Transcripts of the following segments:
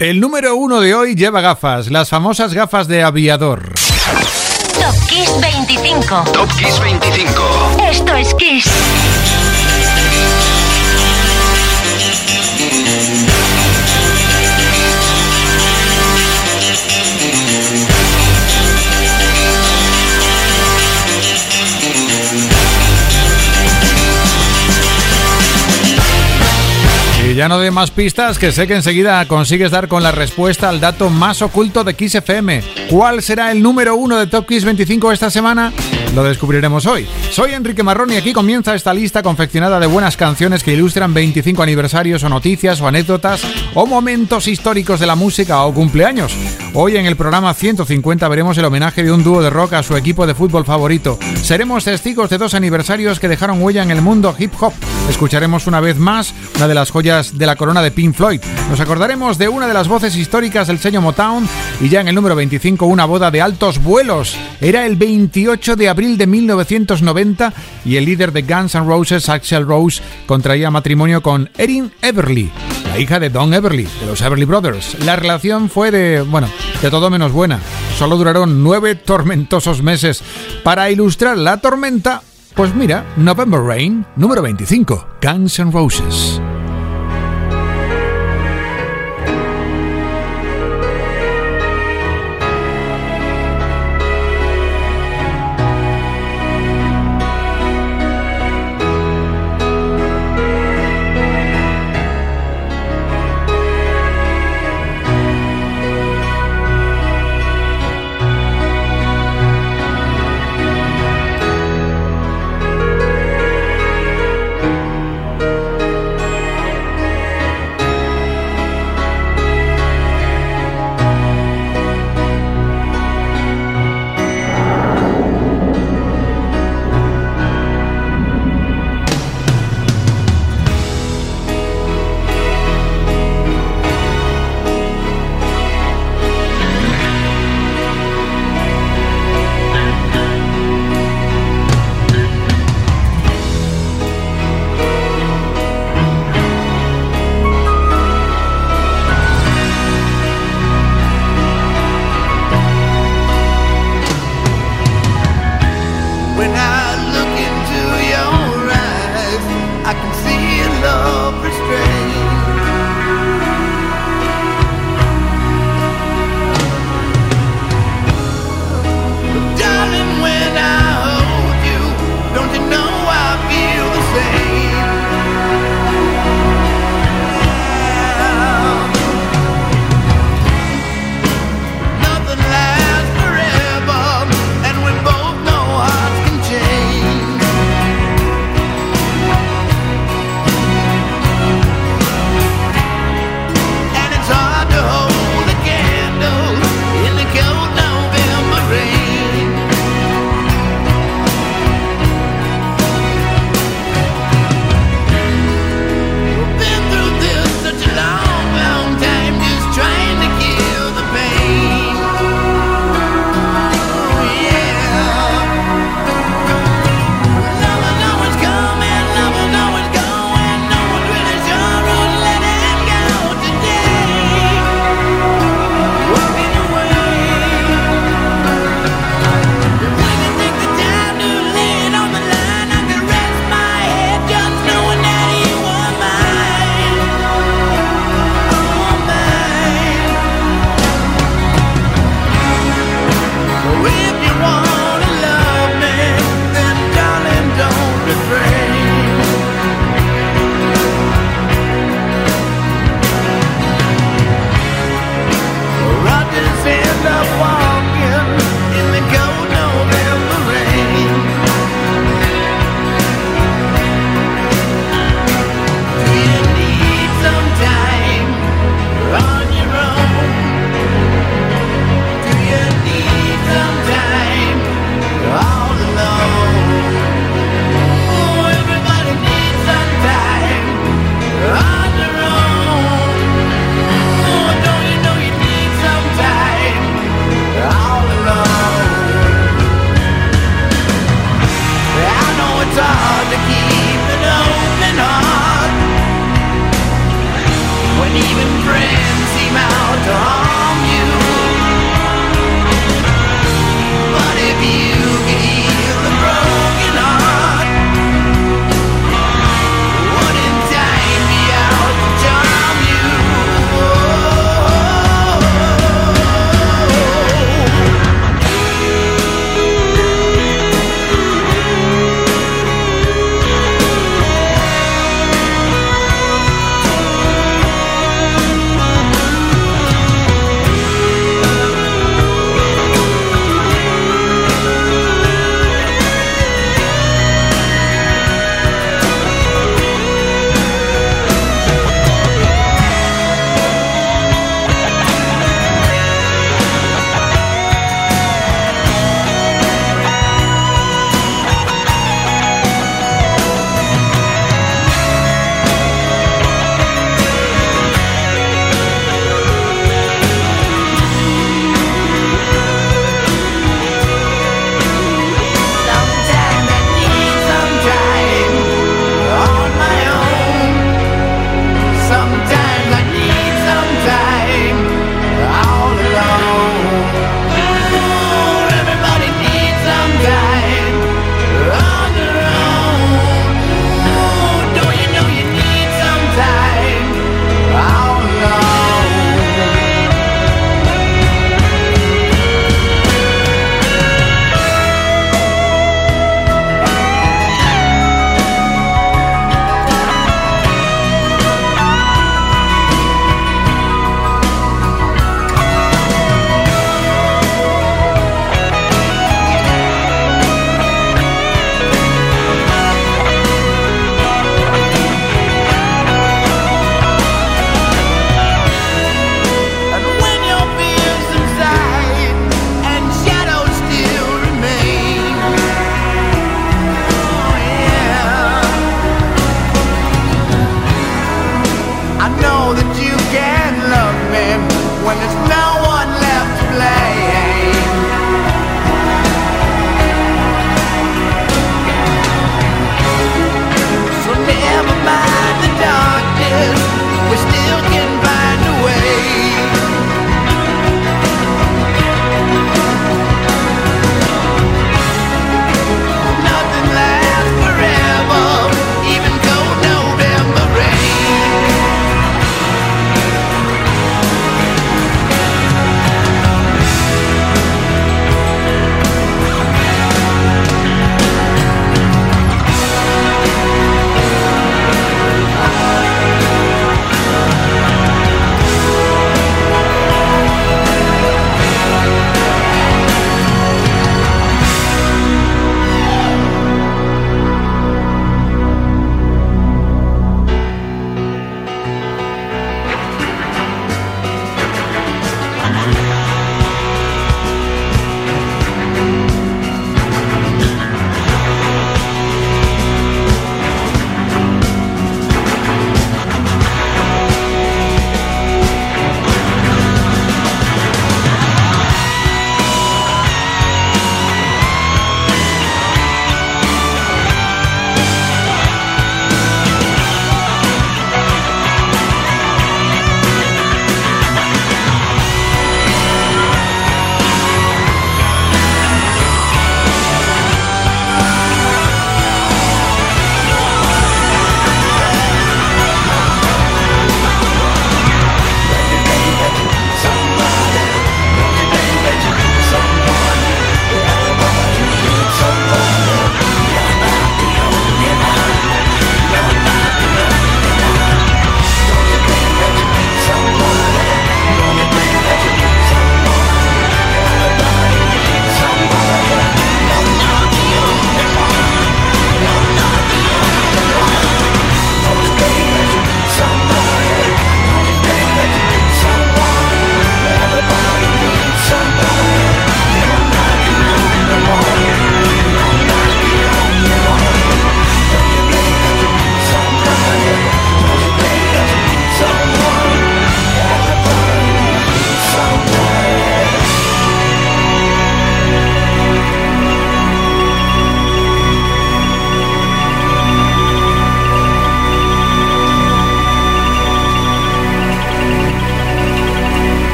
El número uno de hoy lleva gafas, las famosas gafas de aviador. Top Kiss 25. Top Kiss 25. Esto es Kiss. Ya no de más pistas, que sé que enseguida consigues dar con la respuesta al dato más oculto de Kiss FM. ¿Cuál será el número uno de Top Kiss 25 esta semana? Lo descubriremos hoy. Soy Enrique Marrón y aquí comienza esta lista confeccionada de buenas canciones que ilustran 25 aniversarios o noticias o anécdotas o momentos históricos de la música o cumpleaños. Hoy en el programa 150 veremos el homenaje de un dúo de rock a su equipo de fútbol favorito. Seremos testigos de dos aniversarios que dejaron huella en el mundo hip hop. Escucharemos una vez más una de las joyas de la corona de Pink Floyd. Nos acordaremos de una de las voces históricas del sello Motown y ya en el número 25 una boda de altos vuelos. Era el 28 de abril de 1990 y el líder de Guns N' Roses, Axel Rose, contraía matrimonio con Erin Everly, la hija de Don Everly, de los Everly Brothers. La relación fue de, bueno, de todo menos buena. Solo duraron nueve tormentosos meses. Para ilustrar la tormenta, pues mira, November Rain, número 25, Guns N' Roses.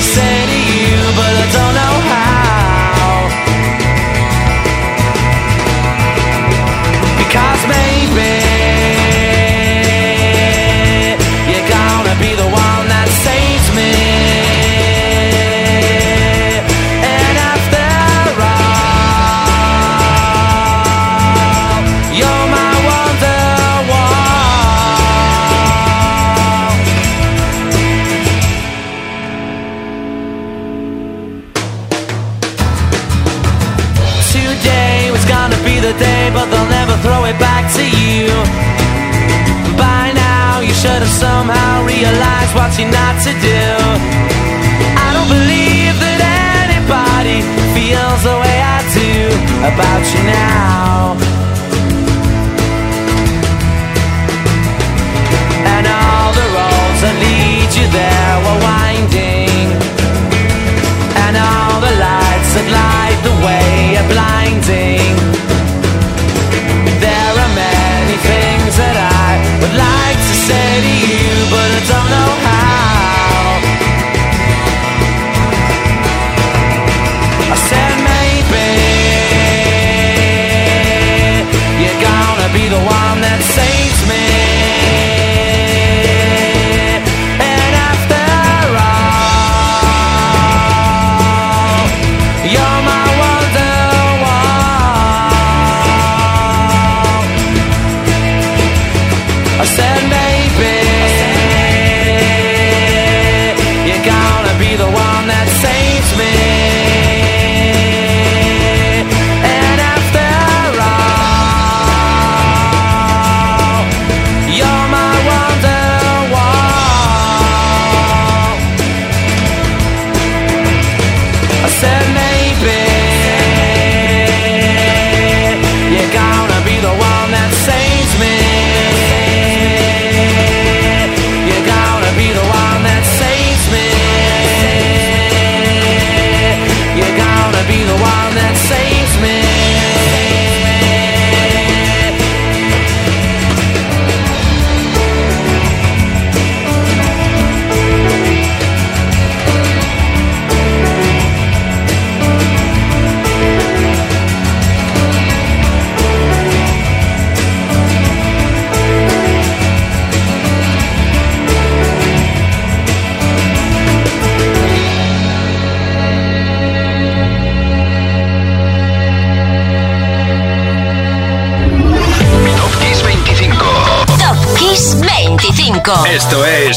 to to you. By now, you should have somehow realized what you're not to do. I don't believe that anybody feels the way I do about you now. Esto es.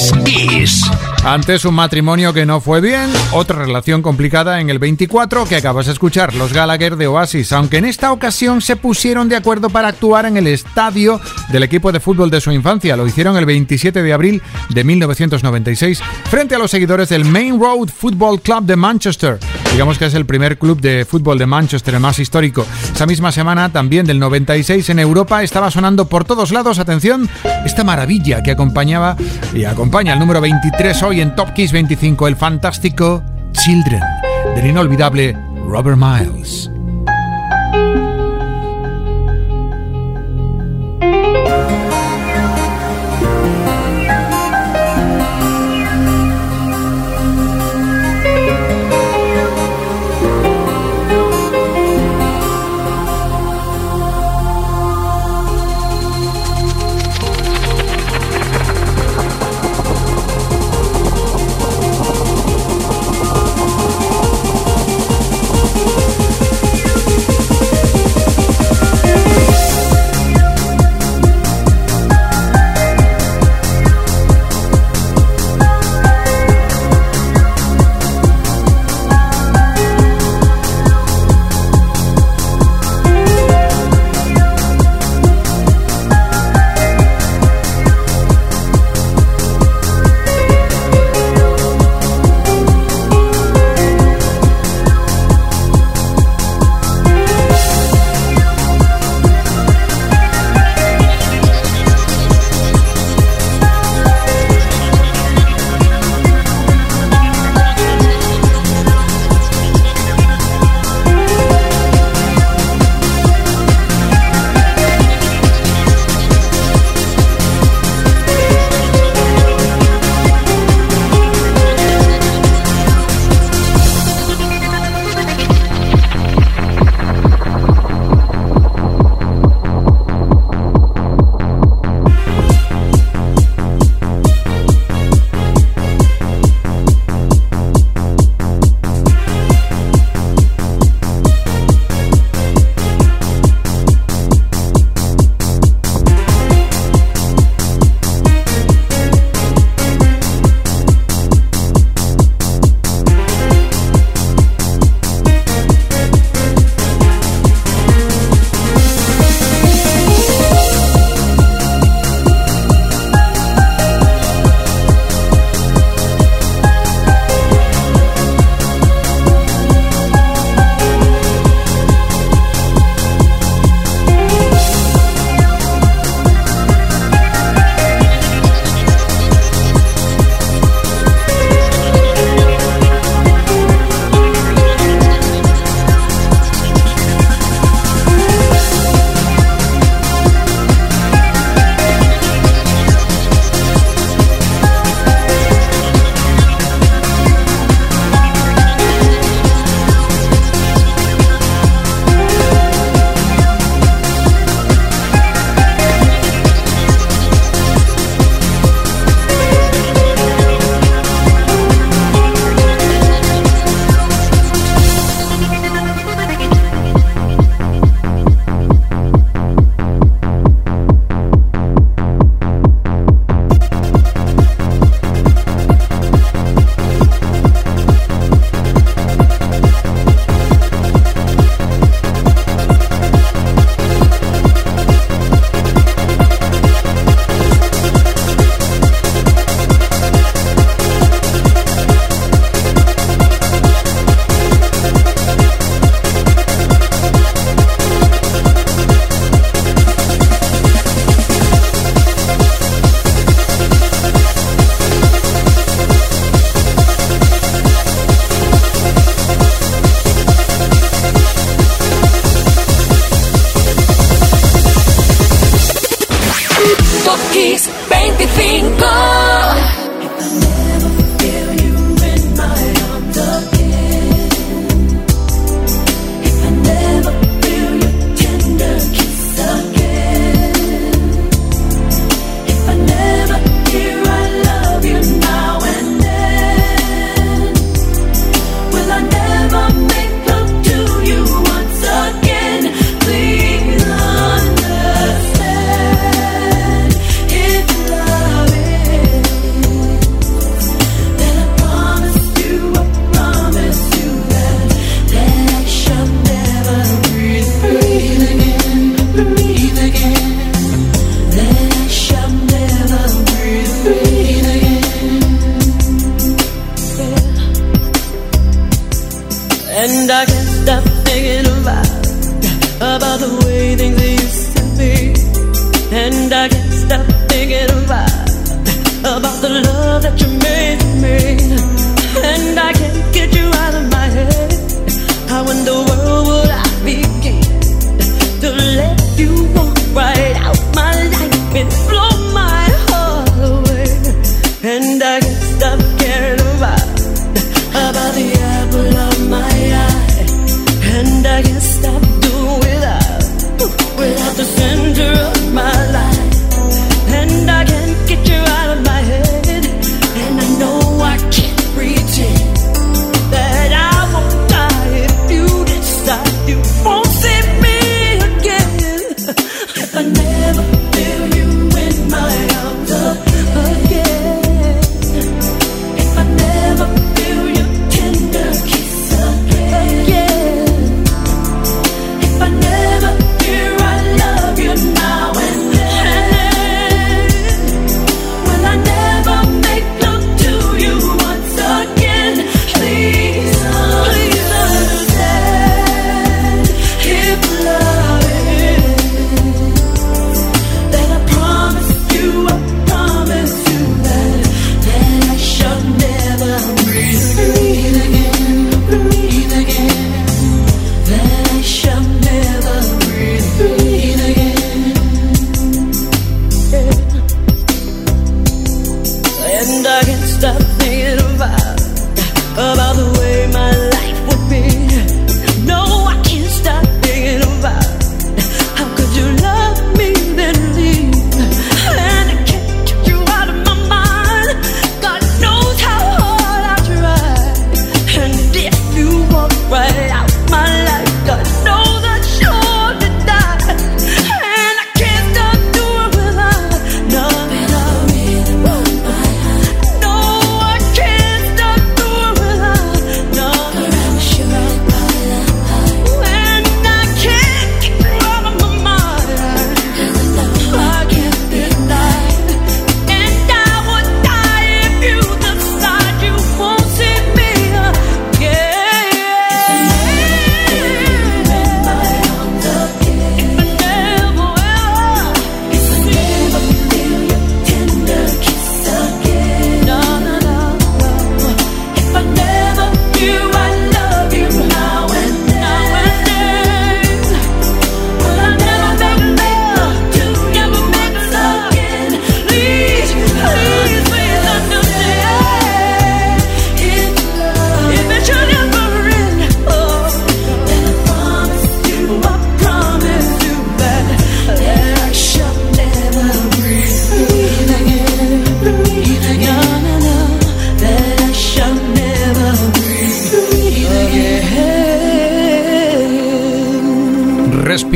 Antes un matrimonio que no fue bien, otra relación complicada en el 24 que acabas de escuchar, los Gallagher de Oasis, aunque en esta ocasión se pusieron de acuerdo para actuar en el estadio del equipo de fútbol de su infancia. Lo hicieron el 27 de abril de 1996 frente a los seguidores del Main Road Football Club de Manchester. Digamos que es el primer club de fútbol de Manchester, más histórico. Esa misma semana, también del 96 en Europa, estaba sonando por todos lados, atención, esta maravilla que acompañaba y acompaña el número 23 hoy en Top Kiss 25, el fantástico Children, del inolvidable Robert Miles.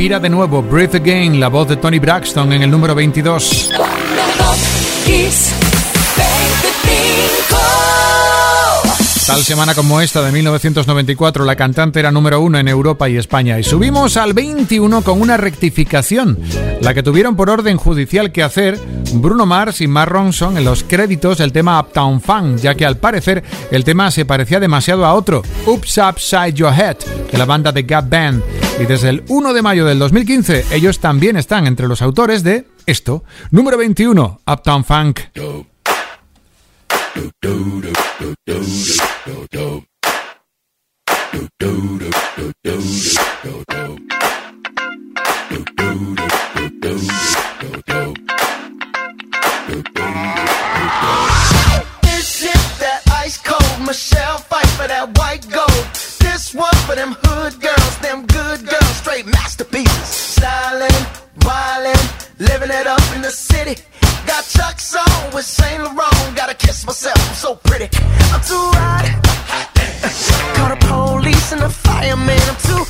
Respira de nuevo, Breathe Again, la voz de Tony Braxton en el número 22. Tal semana como esta de 1994, la cantante era número uno en Europa y España y subimos al 21 con una rectificación, la que tuvieron por orden judicial que hacer Bruno Mars y Mark Ronson en los créditos el tema Uptown Funk, ya que al parecer el tema se parecía demasiado a otro, Oops Upside Your Head, de la banda The Gap Band. Y desde el 1 de mayo del 2015, ellos también están entre los autores de esto, número 21, Uptown Funk. Michelle, fight for that white gold. This one for them hood girls, them good girls, straight masterpieces. Stylin', wildin', living it up in the city. Got Chuck's on with Saint Laurent. Gotta kiss myself, I'm so pretty. I'm too hot. Call the police and the fireman. I'm too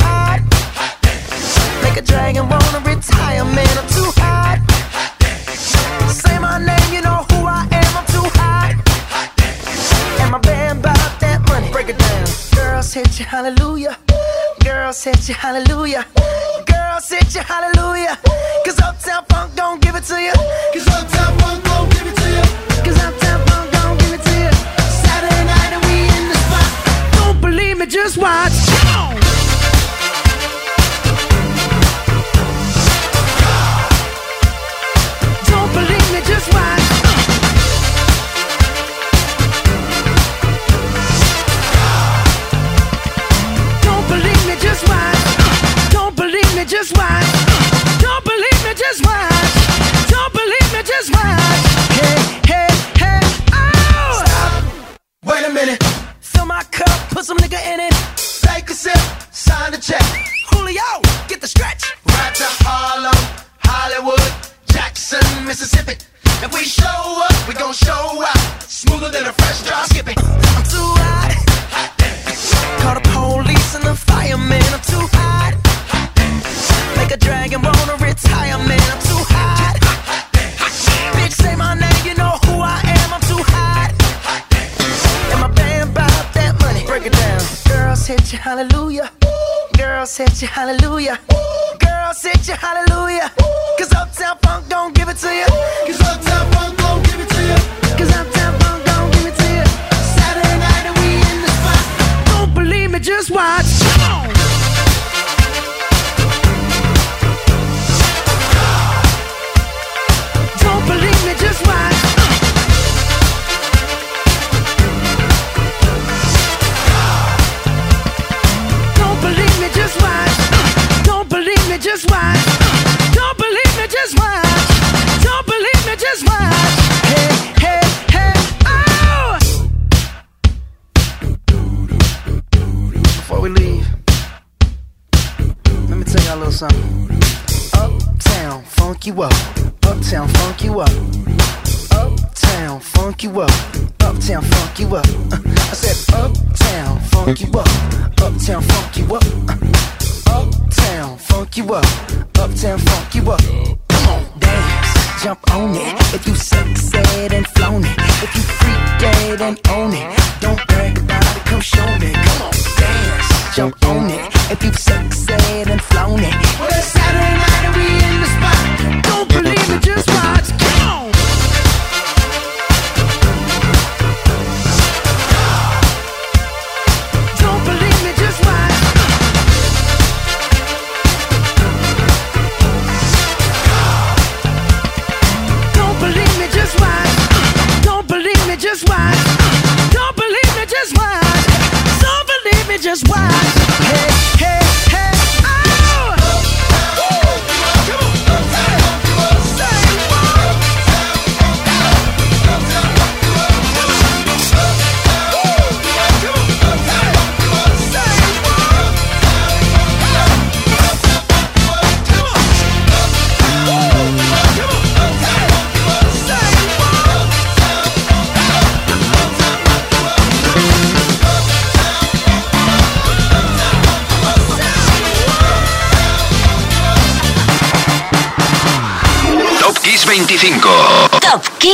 said you hallelujah. Girl, said you hallelujah. hallelujah.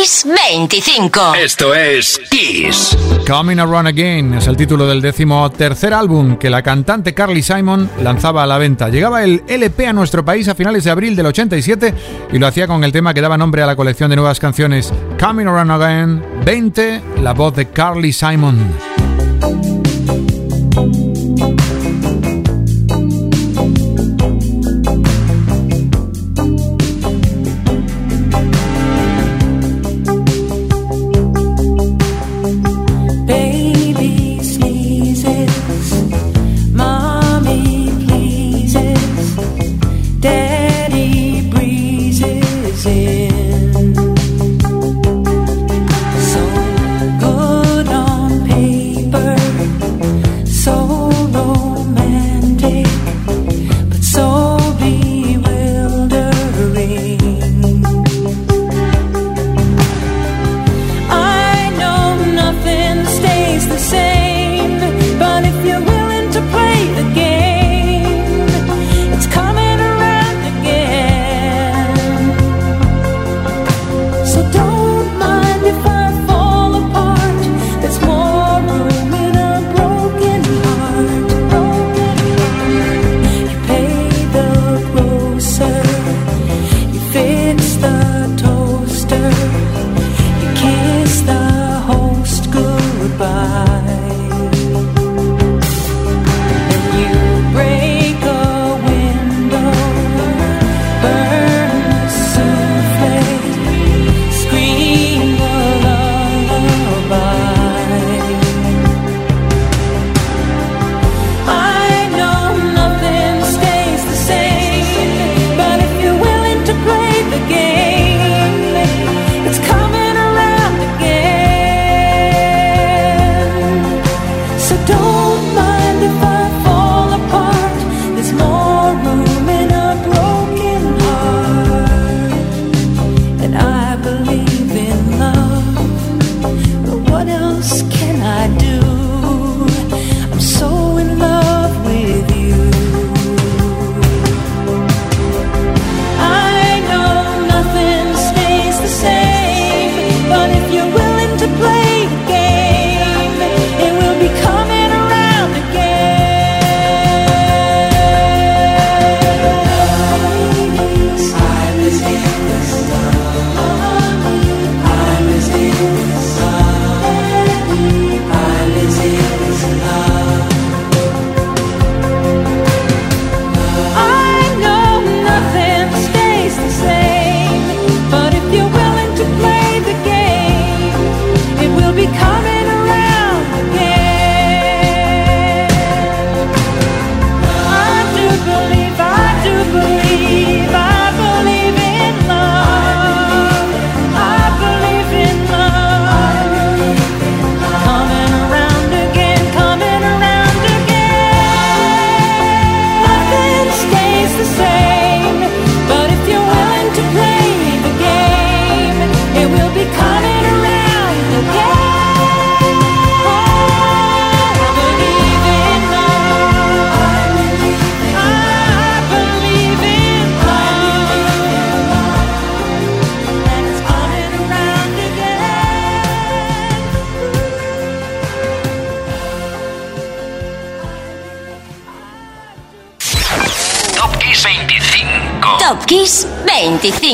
Kiss 25. Esto es Kiss. Coming Around Again es el título del décimo tercer álbum que la cantante Carly Simon lanzaba a la venta. Llegaba el LP a nuestro país a finales de abril del 87 y lo hacía con el tema que daba nombre a la colección de nuevas canciones Coming Around Again 20, la voz de Carly Simon.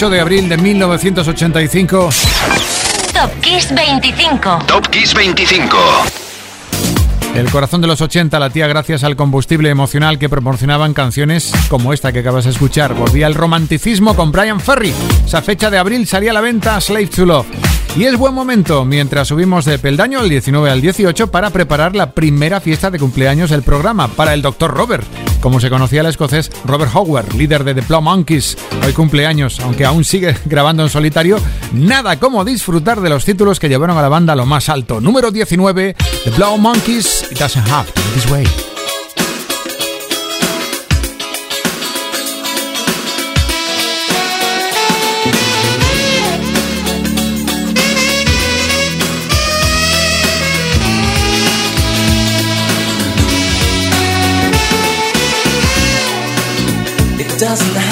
18 de abril de 1985. Top Kiss 25. Top Kiss 25. El corazón de los 80 latía gracias al combustible emocional que proporcionaban canciones como esta que acabas de escuchar. Volvía el romanticismo con Brian Ferry. Esa fecha de abril salía a la venta Slave to Love. Y es buen momento, mientras subimos de peldaño al 19 al 18, para preparar la primera fiesta de cumpleaños del programa para el Dr. Robert. Como se conocía el escocés Robert Howard, líder de The Plow Monkeys. Hoy cumpleaños, aunque aún sigue grabando en solitario, nada como disfrutar de los títulos que llevaron a la banda a lo más alto. Número 19, The Plow Monkeys, It Doesn't Have to This Way. Doesn't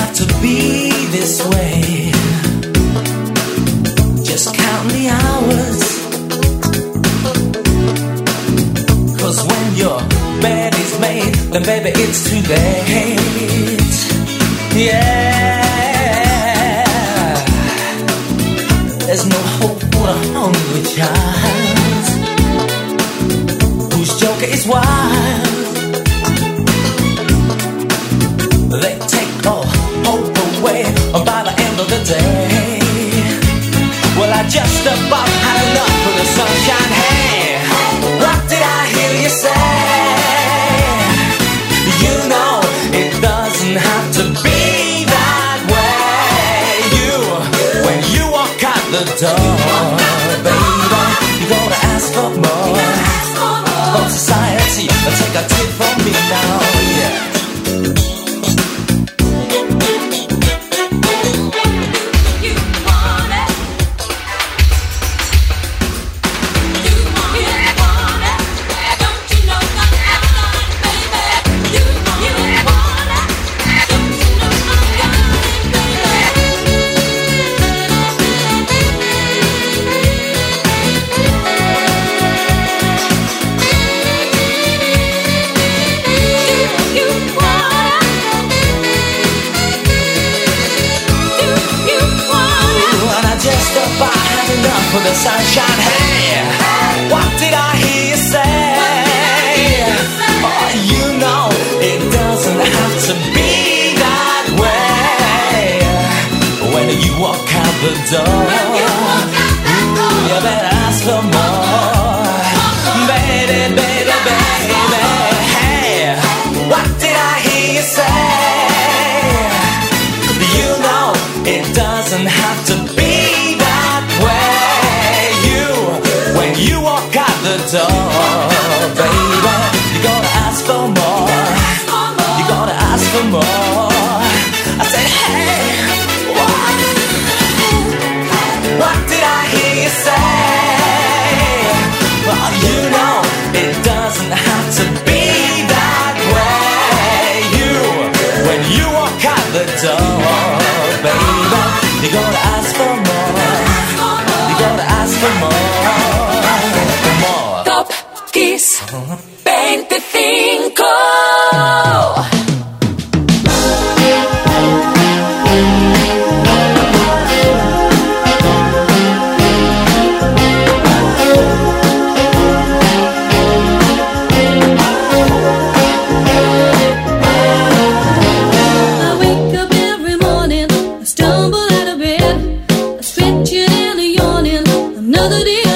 another day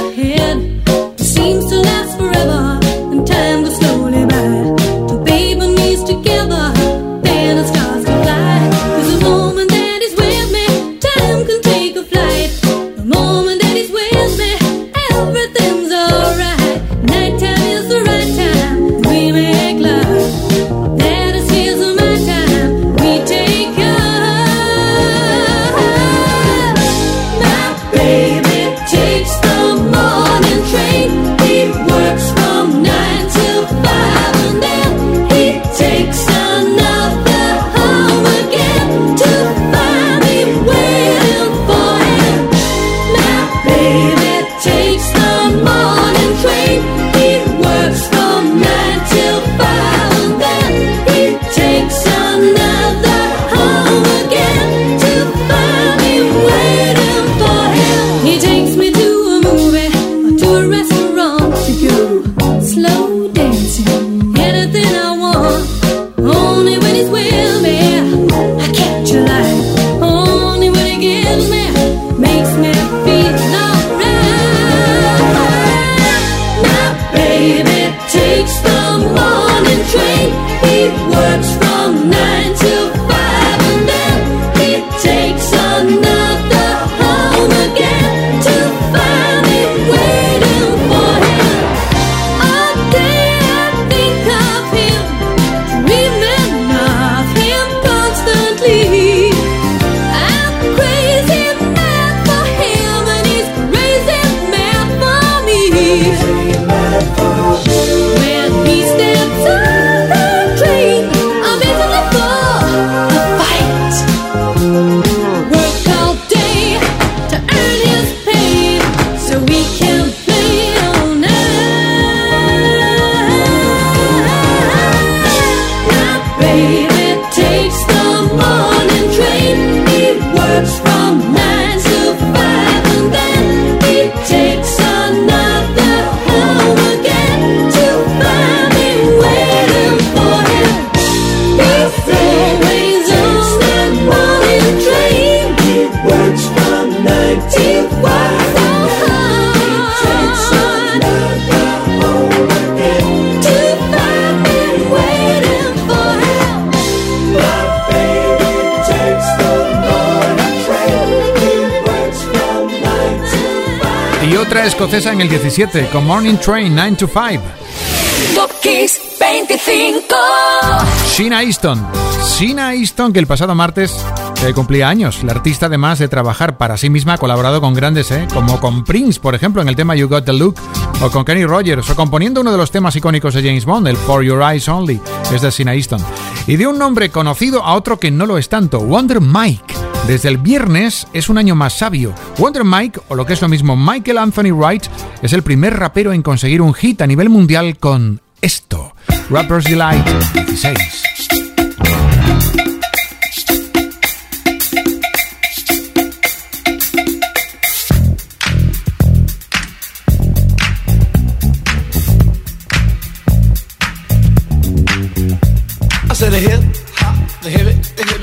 otra escocesa en el 17 con Morning Train 9 to 5. Top Kiss 25. Sheena Easton. Sheena Easton que el pasado martes eh, cumplía años. La artista además de trabajar para sí misma ha colaborado con grandes, ¿eh? como con Prince, por ejemplo, en el tema You Got the Look, o con Kenny Rogers, o componiendo uno de los temas icónicos de James Bond, el For Your Eyes Only, es de Sheena Easton. Y de un nombre conocido a otro que no lo es tanto, Wonder Mike. Desde el viernes es un año más sabio. Wonder Mike, o lo que es lo mismo Michael Anthony Wright, es el primer rapero en conseguir un hit a nivel mundial con esto. Rapper's Delight 16.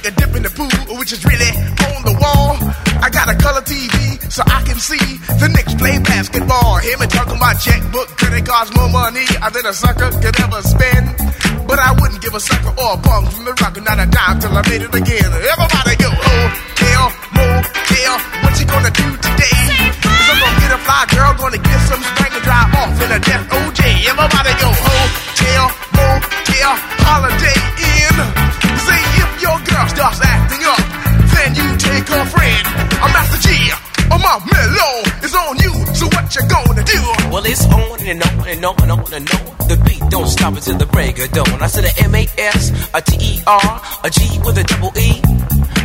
take a dip in the pool, which is really on the wall. I got a color TV so I can see the Knicks play basketball. Hear me talking my checkbook, credit cards, more money than a sucker could ever spend. But I wouldn't give a sucker or a bum from the rock, not a dime till I made it again. Everybody go, oh, hotel, motel, what you gonna do today? Cause I'm gonna get a fly girl, gonna get some spank and drive off in a death OJ. On. The beat don't stop until the break of dawn. I said a M A S, a T E R, a G with a double E.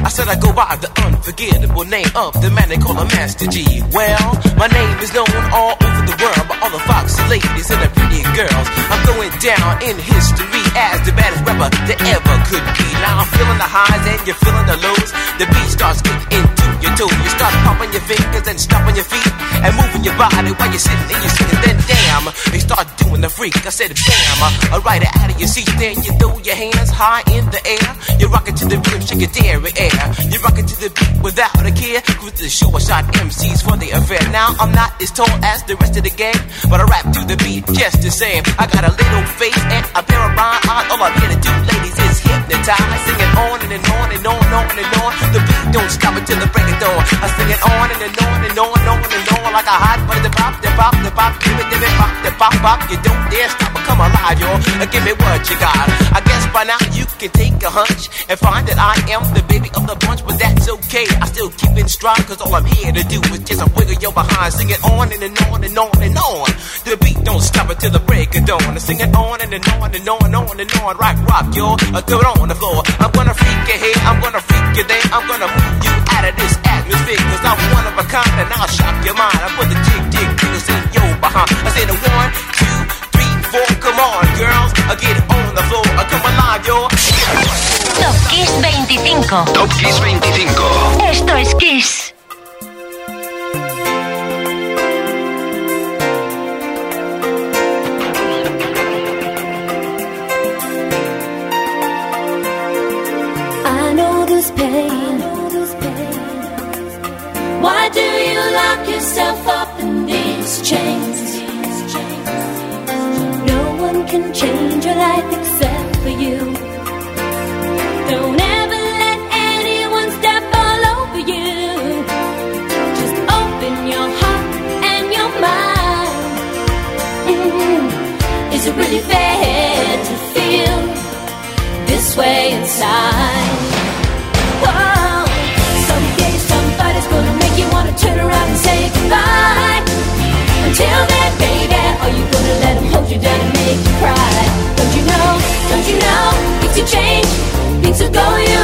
I said I go by the unforgettable name of the man they call a Master Gee. Well, my name is known all over world by all the foxy ladies and the pretty girls. I'm going down in history as the baddest rapper that ever could be. Now I'm feeling the highs and you're feeling the lows. The beat starts getting into your toe. You start pumping your fingers and stomping your feet and moving your body while you're sitting and you're sitting. Then damn, they start doing the freak. I said bam, it out of your seat. Then you throw your hands high in the air. You're rocking to the rhythm, shake your dairy air. You rock it to the beat without a care. Cruise the show, I shot MCs for the affair. Now I'm not as tall as the rest of the gang, but I rap to the beat just the same. I got a little face and a pair of rhyme eyes. All I'm here to do, ladies, is hypnotize. Singing on and, and on and on and on and on. The beat don't stop until the break of dawn. I sing it on and, and on and on and on and on like a hot butter. The pop, the pop, the pop, give it, give it, pop, the pop, pop. You don't dare stop or come alive, y'all. Give me what you got. I guess by now you can take a hunch and find that I am the baby of the bunch, but that's okay. I still keep it strong, cause all I'm here to do is just a wiggle your behind. Sing it on and, and on and on and on. The beat don't stop until the break of dawn. I sing it on and, and on and on and on and on. Rock, rock. I throw it on the floor. I'm gonna freak you here, I'm gonna freak you there. I'm gonna move you out of this atmosphere, cause I'm one of a kind and I'll shock your mind. I put the jig, jig, jiggles in your behind. I said a 25. Top Kiss 25. Esto es Kiss. I know this pain. Why do you lock yourself up in these chains? No one can change your life except you and make you cry? Don't you know? Don't you know? Things will change. Things will go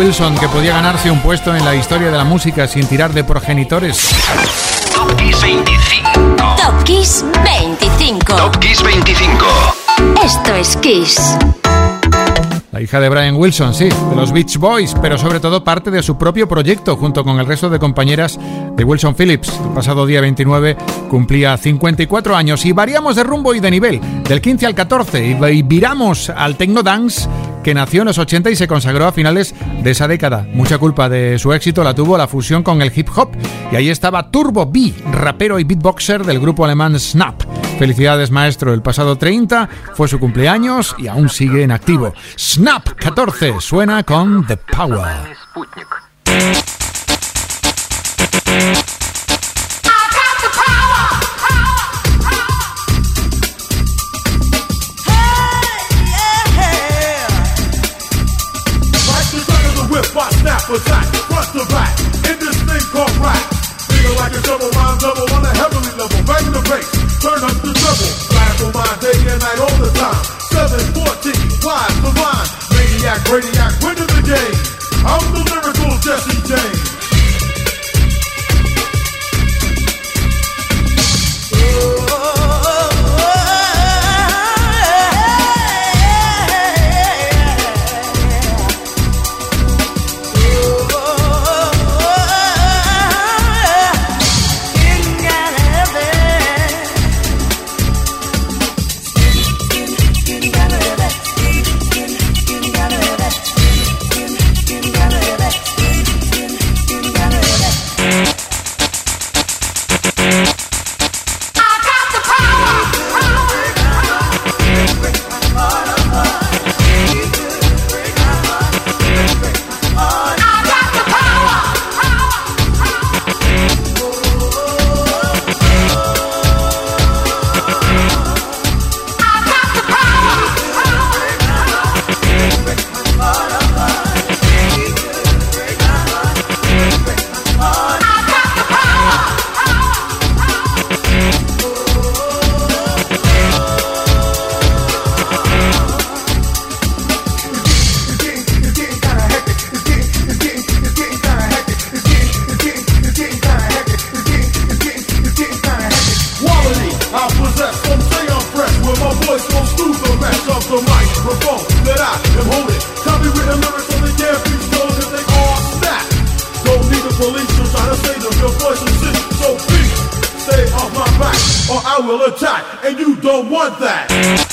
Wilson que podía ganarse un puesto en la historia de la música sin tirar de progenitores. Top Kiss 25. Top Kiss 25. Top Kiss 25. Esto es Kiss. La hija de Brian Wilson, sí, de los Beach Boys, pero sobre todo parte de su propio proyecto junto con el resto de compañeras de Wilson Phillips. El pasado día 29 cumplía 54 años y variamos de rumbo y de nivel, del 15 al 14, y viramos al Techno Dance que nació en los 80 y se consagró a finales de esa década. Mucha culpa de su éxito la tuvo la fusión con el hip hop, y ahí estaba Turbo B, rapero y beatboxer del grupo alemán Snap. Felicidades maestro, el pasado 30 fue su cumpleaños y aún sigue en activo. Snap 14 suena con The Power. Of I snap attack, front to back, in this thing called rap. Feeling like a double rhyme double on a heavenly level. Bang the bass, turn up the treble. On my day and night all the time. 714, wise the rhyme. Maniac, radiac, winning the game. I'm the lyrical Jesse James. Don't want that.